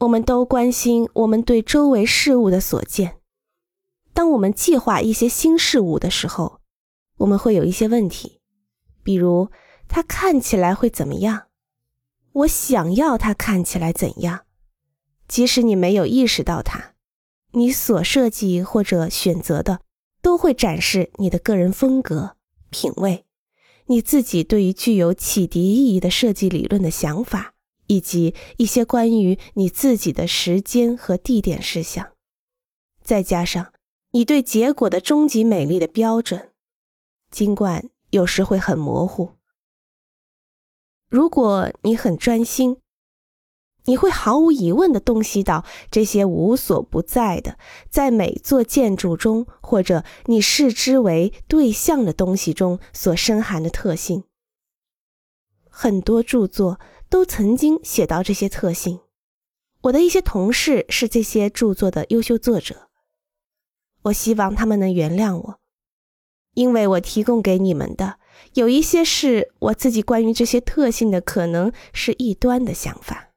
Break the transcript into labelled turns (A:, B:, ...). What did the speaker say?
A: 我们都关心我们对周围事物的所见。当我们计划一些新事物的时候，我们会有一些问题，比如它看起来会怎么样？我想要它看起来怎样？即使你没有意识到它，你所设计或者选择的都会展示你的个人风格、品味，你自己对于具有启迪意义的设计理论的想法，以及一些关于你自己的时间和地点事项，再加上你对结果的终极美丽的标准，尽管有时会很模糊。如果你很专心，你会毫无疑问地洞悉到这些无所不在的，在每座建筑中或者你视之为对象的东西中所深含的特性。很多著作都曾经写到这些特性。我的一些同事是这些著作的优秀作者。我希望他们能原谅我，因为我提供给你们的。有一些是我自己关于这些特性的可能是异端的想法。